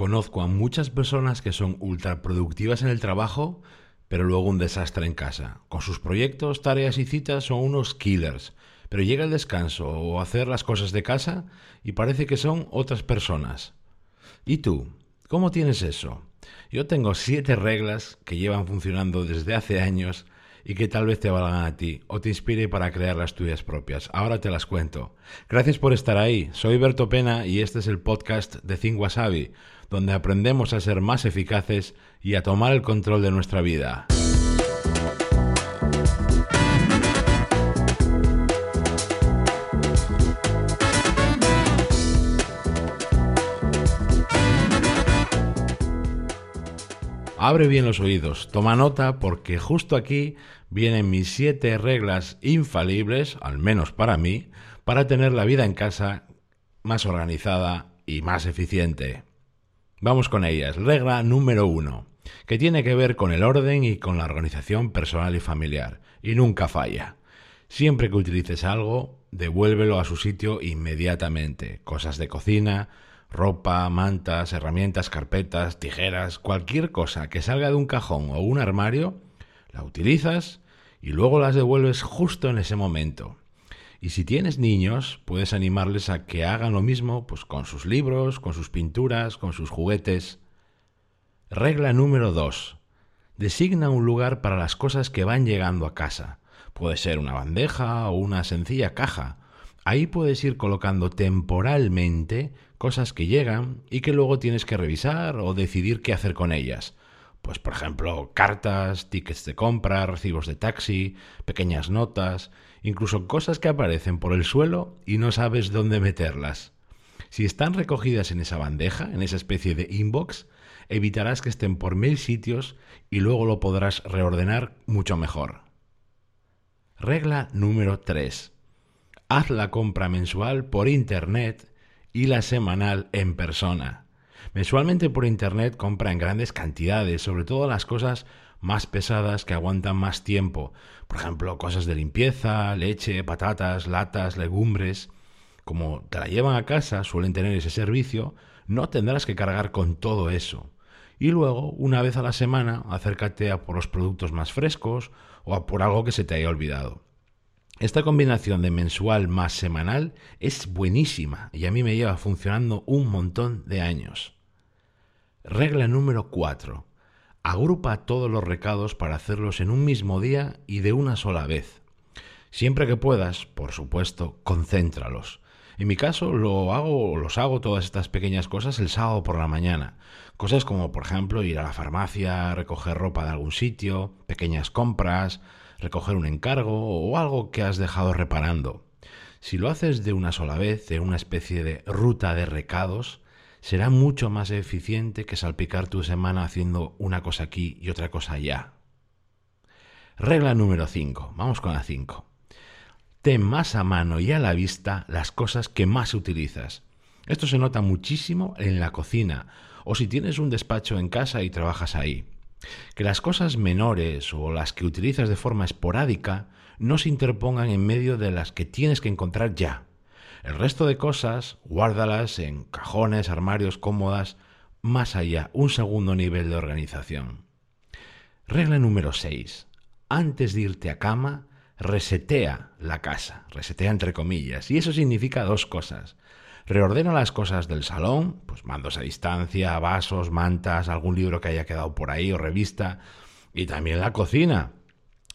Conozco a muchas personas que son ultra productivas en el trabajo, pero luego un desastre en casa. Con sus proyectos, tareas y citas son unos killers, pero llega el descanso o hacer las cosas de casa y parece que son otras personas. ¿Y tú? ¿Cómo tienes eso? Yo tengo siete reglas que llevan funcionando desde hace años y que tal vez te valgan a ti o te inspire para crear las tuyas propias. Ahora te las cuento. Gracias por estar ahí. Soy Berto Pena y este es el podcast de Think Wasabi, donde aprendemos a ser más eficaces y a tomar el control de nuestra vida. Abre bien los oídos, toma nota porque justo aquí vienen mis siete reglas infalibles, al menos para mí, para tener la vida en casa más organizada y más eficiente. Vamos con ellas. Regla número uno, que tiene que ver con el orden y con la organización personal y familiar, y nunca falla. Siempre que utilices algo, devuélvelo a su sitio inmediatamente. Cosas de cocina, ropa, mantas, herramientas, carpetas, tijeras, cualquier cosa que salga de un cajón o un armario, la utilizas y luego las devuelves justo en ese momento. Y si tienes niños, puedes animarles a que hagan lo mismo pues con sus libros, con sus pinturas, con sus juguetes. Regla número 2. Designa un lugar para las cosas que van llegando a casa. Puede ser una bandeja o una sencilla caja. Ahí puedes ir colocando temporalmente cosas que llegan y que luego tienes que revisar o decidir qué hacer con ellas. Pues por ejemplo, cartas, tickets de compra, recibos de taxi, pequeñas notas, incluso cosas que aparecen por el suelo y no sabes dónde meterlas. Si están recogidas en esa bandeja, en esa especie de inbox, evitarás que estén por mil sitios y luego lo podrás reordenar mucho mejor. Regla número 3. Haz la compra mensual por Internet y la semanal en persona. Mensualmente por Internet compra en grandes cantidades, sobre todo las cosas más pesadas que aguantan más tiempo. Por ejemplo, cosas de limpieza, leche, patatas, latas, legumbres. Como te la llevan a casa, suelen tener ese servicio, no tendrás que cargar con todo eso. Y luego, una vez a la semana, acércate a por los productos más frescos o a por algo que se te haya olvidado. Esta combinación de mensual más semanal es buenísima y a mí me lleva funcionando un montón de años. Regla número 4. Agrupa todos los recados para hacerlos en un mismo día y de una sola vez. Siempre que puedas, por supuesto, concéntralos. En mi caso lo hago, los hago todas estas pequeñas cosas el sábado por la mañana. Cosas como, por ejemplo, ir a la farmacia, recoger ropa de algún sitio, pequeñas compras, recoger un encargo o algo que has dejado reparando. Si lo haces de una sola vez, de una especie de ruta de recados, será mucho más eficiente que salpicar tu semana haciendo una cosa aquí y otra cosa allá. Regla número 5. Vamos con la 5. Ten más a mano y a la vista las cosas que más utilizas. Esto se nota muchísimo en la cocina o si tienes un despacho en casa y trabajas ahí. Que las cosas menores o las que utilizas de forma esporádica no se interpongan en medio de las que tienes que encontrar ya. El resto de cosas, guárdalas en cajones, armarios, cómodas, más allá, un segundo nivel de organización. Regla número 6. Antes de irte a cama, resetea la casa, resetea entre comillas, y eso significa dos cosas. Reordena las cosas del salón, pues mandos a distancia, vasos, mantas, algún libro que haya quedado por ahí o revista, y también la cocina.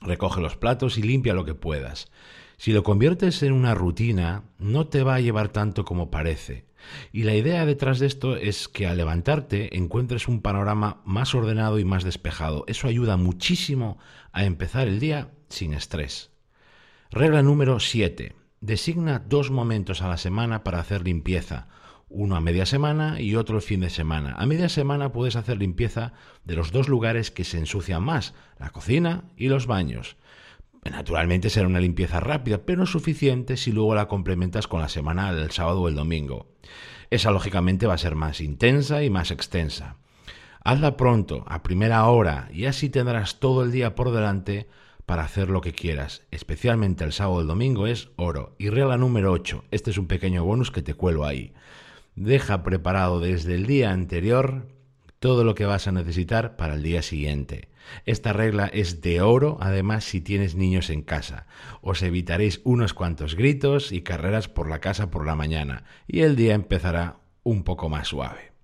Recoge los platos y limpia lo que puedas. Si lo conviertes en una rutina, no te va a llevar tanto como parece. Y la idea detrás de esto es que al levantarte encuentres un panorama más ordenado y más despejado. Eso ayuda muchísimo a empezar el día sin estrés. Regla número 7. Designa dos momentos a la semana para hacer limpieza, uno a media semana y otro el fin de semana. A media semana puedes hacer limpieza de los dos lugares que se ensucian más, la cocina y los baños. Naturalmente será una limpieza rápida, pero suficiente si luego la complementas con la semana del sábado o el domingo. Esa lógicamente va a ser más intensa y más extensa. Hazla pronto, a primera hora, y así tendrás todo el día por delante para hacer lo que quieras, especialmente el sábado o el domingo, es oro. Y regla número 8, este es un pequeño bonus que te cuelo ahí. deja preparado desde el día anterior todo lo que vas a necesitar para el día siguiente. Esta regla es de oro, además, si tienes niños en casa. Os evitaréis unos cuantos gritos y carreras por la casa por la mañana, y el día empezará un poco más suave.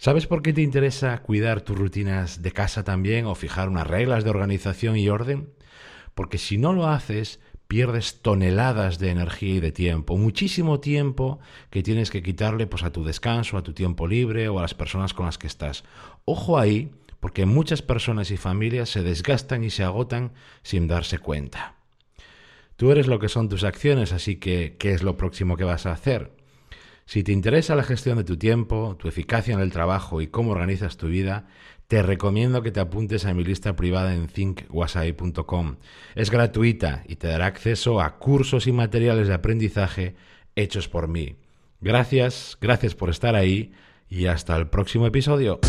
¿Sabes por qué te interesa cuidar tus rutinas de casa también o fijar unas reglas de organización y orden? Porque si no lo haces, pierdes toneladas de energía y de tiempo, muchísimo tiempo que tienes que quitarle pues a tu descanso, a tu tiempo libre o a las personas con las que estás. Ojo ahí, porque muchas personas y familias se desgastan y se agotan sin darse cuenta. Tú eres lo que son tus acciones, así que ¿qué es lo próximo que vas a hacer? Si te interesa la gestión de tu tiempo, tu eficacia en el trabajo y cómo organizas tu vida, te recomiendo que te apuntes a mi lista privada en thinkwasai.com. Es gratuita y te dará acceso a cursos y materiales de aprendizaje hechos por mí. Gracias, gracias por estar ahí y hasta el próximo episodio.